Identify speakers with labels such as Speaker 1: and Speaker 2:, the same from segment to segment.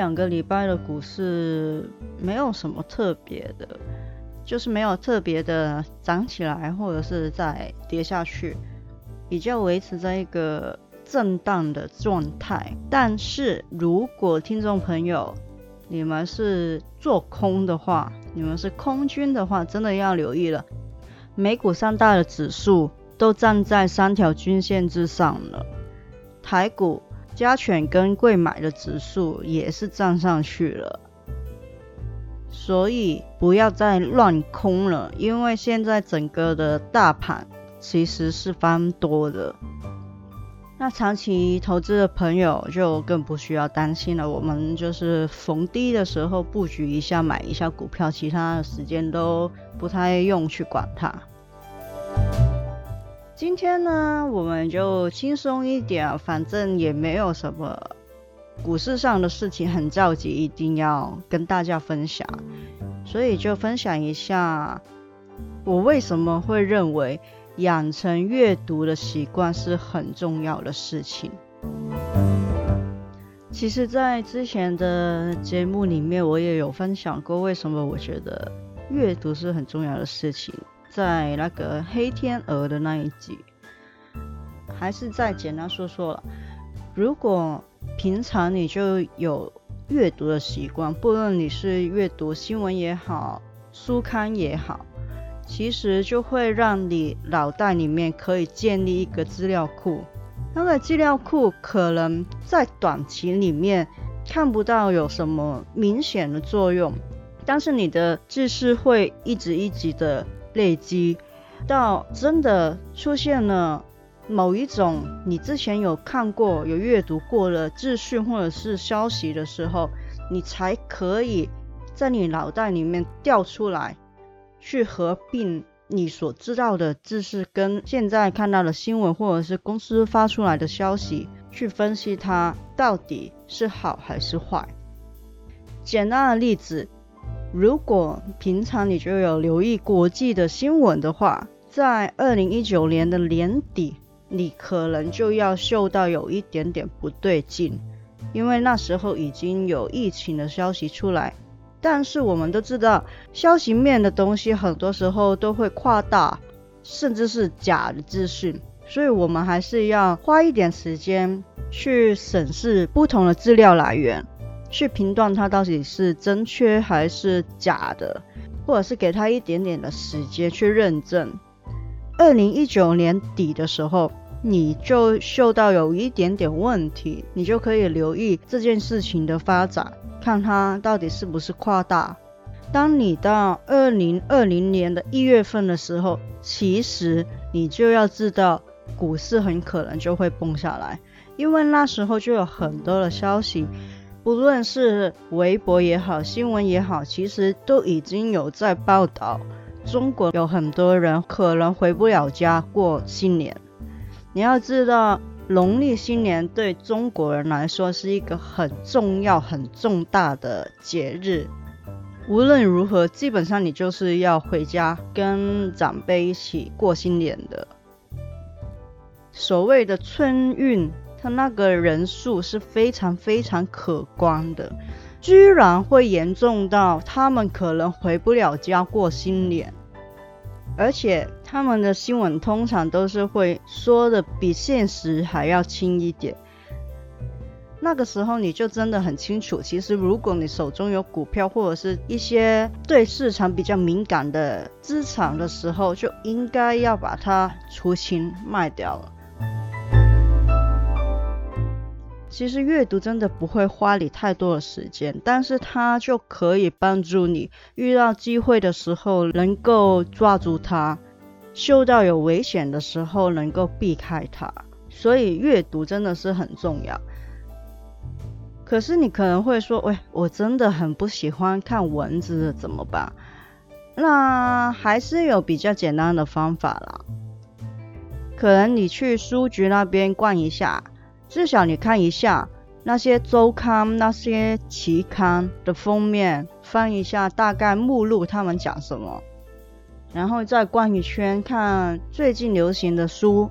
Speaker 1: 两个礼拜的股市没有什么特别的，就是没有特别的涨起来，或者是再跌下去，比较维持在一个震荡的状态。但是如果听众朋友你们是做空的话，你们是空军的话，真的要留意了。美股三大的指数都站在三条均线之上了，台股。加权跟贵买的指数也是站上去了，所以不要再乱空了，因为现在整个的大盘其实是翻多的。那长期投资的朋友就更不需要担心了，我们就是逢低的时候布局一下，买一下股票，其他的时间都不太用去管它。今天呢，我们就轻松一点，反正也没有什么股市上的事情很着急，一定要跟大家分享，所以就分享一下我为什么会认为养成阅读的习惯是很重要的事情。其实，在之前的节目里面，我也有分享过为什么我觉得阅读是很重要的事情。在那个黑天鹅的那一集，还是再简单说说了。如果平常你就有阅读的习惯，不论你是阅读新闻也好，书刊也好，其实就会让你脑袋里面可以建立一个资料库。那个资料库可能在短期里面看不到有什么明显的作用，但是你的知识会一直一直的。累积到真的出现了某一种你之前有看过、有阅读过的资讯或者是消息的时候，你才可以在你脑袋里面调出来，去合并你所知道的知识跟现在看到的新闻或者是公司发出来的消息，去分析它到底是好还是坏。简单的例子。如果平常你就有留意国际的新闻的话，在二零一九年的年底，你可能就要嗅到有一点点不对劲，因为那时候已经有疫情的消息出来。但是我们都知道，消息面的东西很多时候都会夸大，甚至是假的资讯，所以我们还是要花一点时间去审视不同的资料来源。去评断它到底是真缺还是假的，或者是给他一点点的时间去认证。二零一九年底的时候，你就嗅到有一点点问题，你就可以留意这件事情的发展，看它到底是不是夸大。当你到二零二零年的一月份的时候，其实你就要知道股市很可能就会崩下来，因为那时候就有很多的消息。不论是微博也好，新闻也好，其实都已经有在报道，中国有很多人可能回不了家过新年。你要知道，农历新年对中国人来说是一个很重要、很重大的节日。无论如何，基本上你就是要回家跟长辈一起过新年的。所谓的春运。他那个人数是非常非常可观的，居然会严重到他们可能回不了家过新年，而且他们的新闻通常都是会说的比现实还要轻一点。那个时候你就真的很清楚，其实如果你手中有股票或者是一些对市场比较敏感的资产的时候，就应该要把它出清卖掉了。其实阅读真的不会花你太多的时间，但是它就可以帮助你遇到机会的时候能够抓住它。嗅到有危险的时候能够避开它。所以阅读真的是很重要。可是你可能会说，喂，我真的很不喜欢看文字，怎么办？那还是有比较简单的方法啦。可能你去书局那边逛一下，至少你看一下那些周刊、那些期刊的封面，翻一下大概目录，他们讲什么，然后再逛一圈，看最近流行的书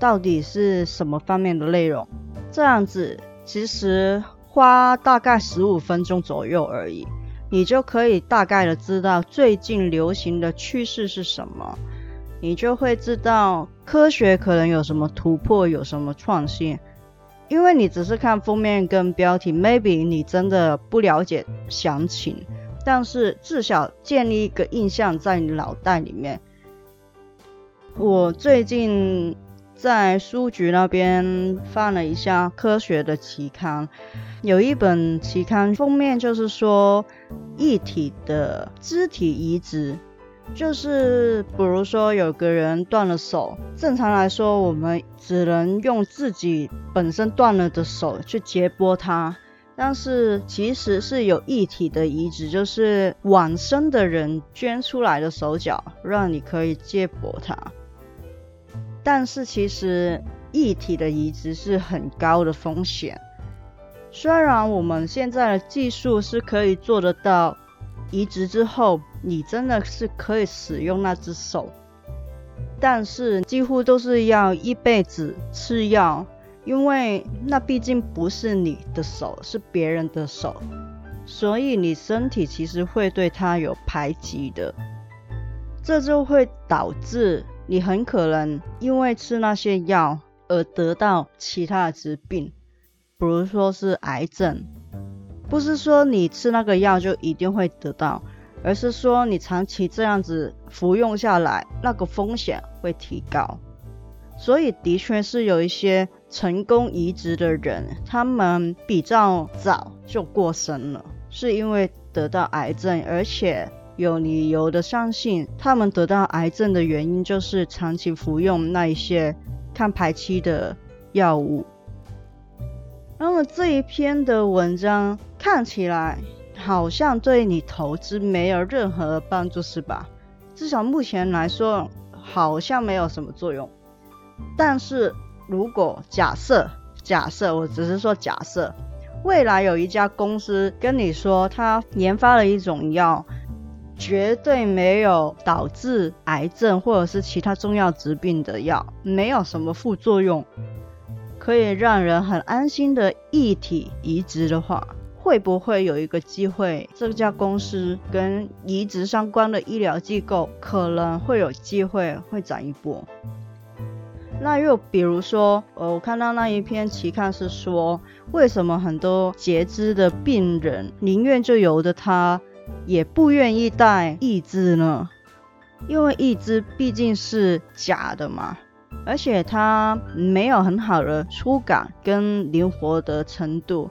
Speaker 1: 到底是什么方面的内容。这样子其实。花大概十五分钟左右而已，你就可以大概的知道最近流行的趋势是什么，你就会知道科学可能有什么突破，有什么创新。因为你只是看封面跟标题，maybe 你真的不了解详情，但是至少建立一个印象在你脑袋里面。我最近。在书局那边翻了一下科学的期刊，有一本期刊封面就是说，异体的肢体移植，就是比如说有个人断了手，正常来说我们只能用自己本身断了的手去接拨他，但是其实是有异体的移植，就是往生的人捐出来的手脚，让你可以接驳他。但是其实异体的移植是很高的风险。虽然我们现在的技术是可以做得到，移植之后你真的是可以使用那只手，但是几乎都是要一辈子吃药，因为那毕竟不是你的手，是别人的手，所以你身体其实会对它有排挤的，这就会导致。你很可能因为吃那些药而得到其他的疾病，比如说是癌症。不是说你吃那个药就一定会得到，而是说你长期这样子服用下来，那个风险会提高。所以的确是有一些成功移植的人，他们比较早就过身了，是因为得到癌症，而且。有理由的相信，他们得到癌症的原因就是长期服用那一些抗排期的药物。那么这一篇的文章看起来好像对你投资没有任何帮助，是吧？至少目前来说，好像没有什么作用。但是如果假设，假设，我只是说假设，未来有一家公司跟你说，他研发了一种药。绝对没有导致癌症或者是其他重要疾病的药，没有什么副作用，可以让人很安心的异体移植的话，会不会有一个机会，这家公司跟移植相关的医疗机构可能会有机会会涨一波？那又比如说，呃，我看到那一篇期刊是说，为什么很多截肢的病人宁愿就由着他。也不愿意戴义肢呢，因为义肢毕竟是假的嘛，而且它没有很好的触感跟灵活的程度。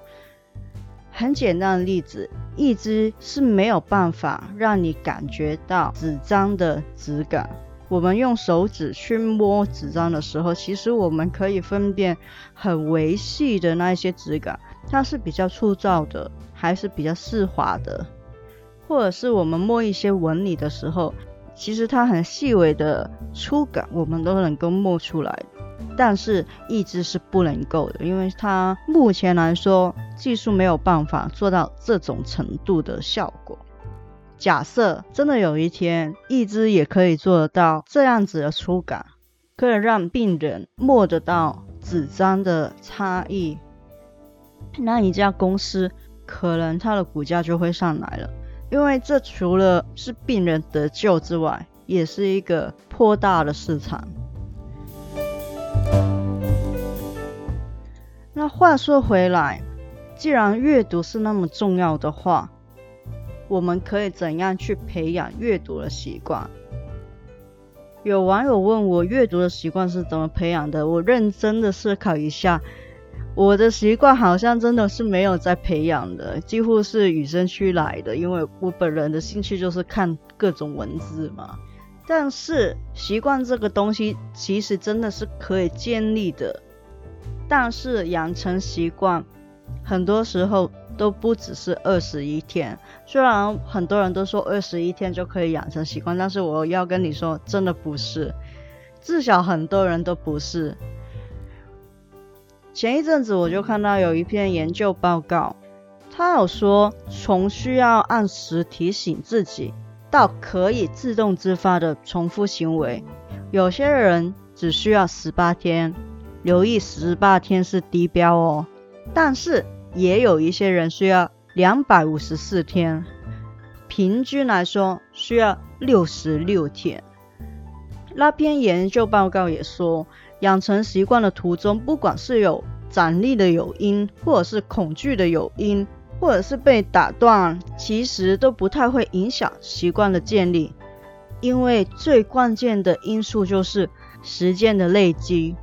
Speaker 1: 很简单的例子，义肢是没有办法让你感觉到纸张的质感。我们用手指去摸纸张的时候，其实我们可以分辨很微细的那一些质感，它是比较粗糙的，还是比较丝滑的。或者是我们摸一些纹理的时候，其实它很细微的粗感，我们都能够摸出来。但是一只是不能够的，因为它目前来说技术没有办法做到这种程度的效果。假设真的有一天，一只也可以做得到这样子的触感，可以让病人摸得到纸张的差异，那一家公司可能它的股价就会上来了。因为这除了是病人得救之外，也是一个颇大的市场。那话说回来，既然阅读是那么重要的话，我们可以怎样去培养阅读的习惯？有网友问我阅读的习惯是怎么培养的，我认真的思考一下。我的习惯好像真的是没有在培养的，几乎是与生俱来的。因为我本人的兴趣就是看各种文字嘛，但是习惯这个东西其实真的是可以建立的，但是养成习惯很多时候都不只是二十一天。虽然很多人都说二十一天就可以养成习惯，但是我要跟你说，真的不是，至少很多人都不是。前一阵子我就看到有一篇研究报告，他有说从需要按时提醒自己。到可以自动自发的重复行为，有些人只需要十八天，留意十八天是低标哦。但是也有一些人需要两百五十四天，平均来说需要六十六天。那篇研究报告也说，养成习惯的途中，不管是有奖励的诱因，或者是恐惧的诱因。或者是被打断，其实都不太会影响习惯的建立，因为最关键的因素就是时间的累积。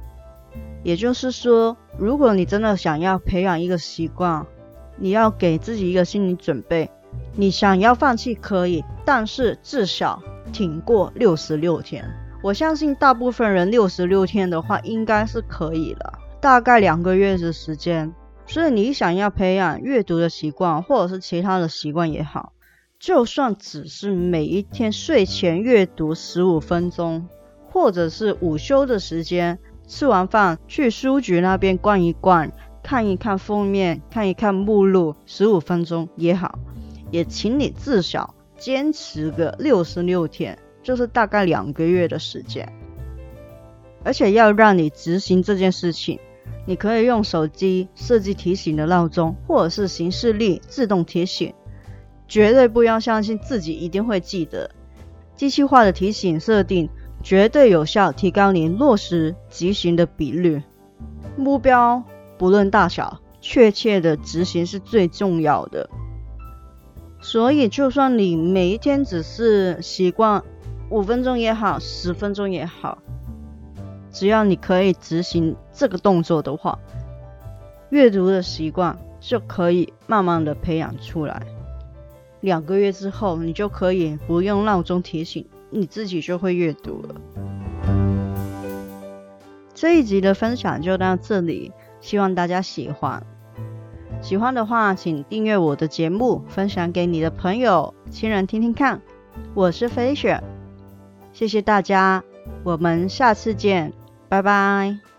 Speaker 1: 也就是说，如果你真的想要培养一个习惯，你要给自己一个心理准备，你想要放弃可以，但是至少挺过六十六天。我相信大部分人六十六天的话应该是可以了，大概两个月的时间。所以你想要培养阅读的习惯，或者是其他的习惯也好，就算只是每一天睡前阅读十五分钟，或者是午休的时间，吃完饭去书局那边逛一逛，看一看封面，看一看目录，十五分钟也好，也请你至少坚持个六十六天，就是大概两个月的时间，而且要让你执行这件事情。你可以用手机设计提醒的闹钟，或者是行事历自动提醒，绝对不要相信自己一定会记得。机器化的提醒设定绝对有效，提高你落实执行的比率。目标不论大小，确切的执行是最重要的。所以，就算你每一天只是习惯五分钟也好，十分钟也好。只要你可以执行这个动作的话，阅读的习惯就可以慢慢的培养出来。两个月之后，你就可以不用闹钟提醒，你自己就会阅读了。这一集的分享就到这里，希望大家喜欢。喜欢的话，请订阅我的节目，分享给你的朋友、亲人听听看。我是飞雪，谢谢大家，我们下次见。拜拜。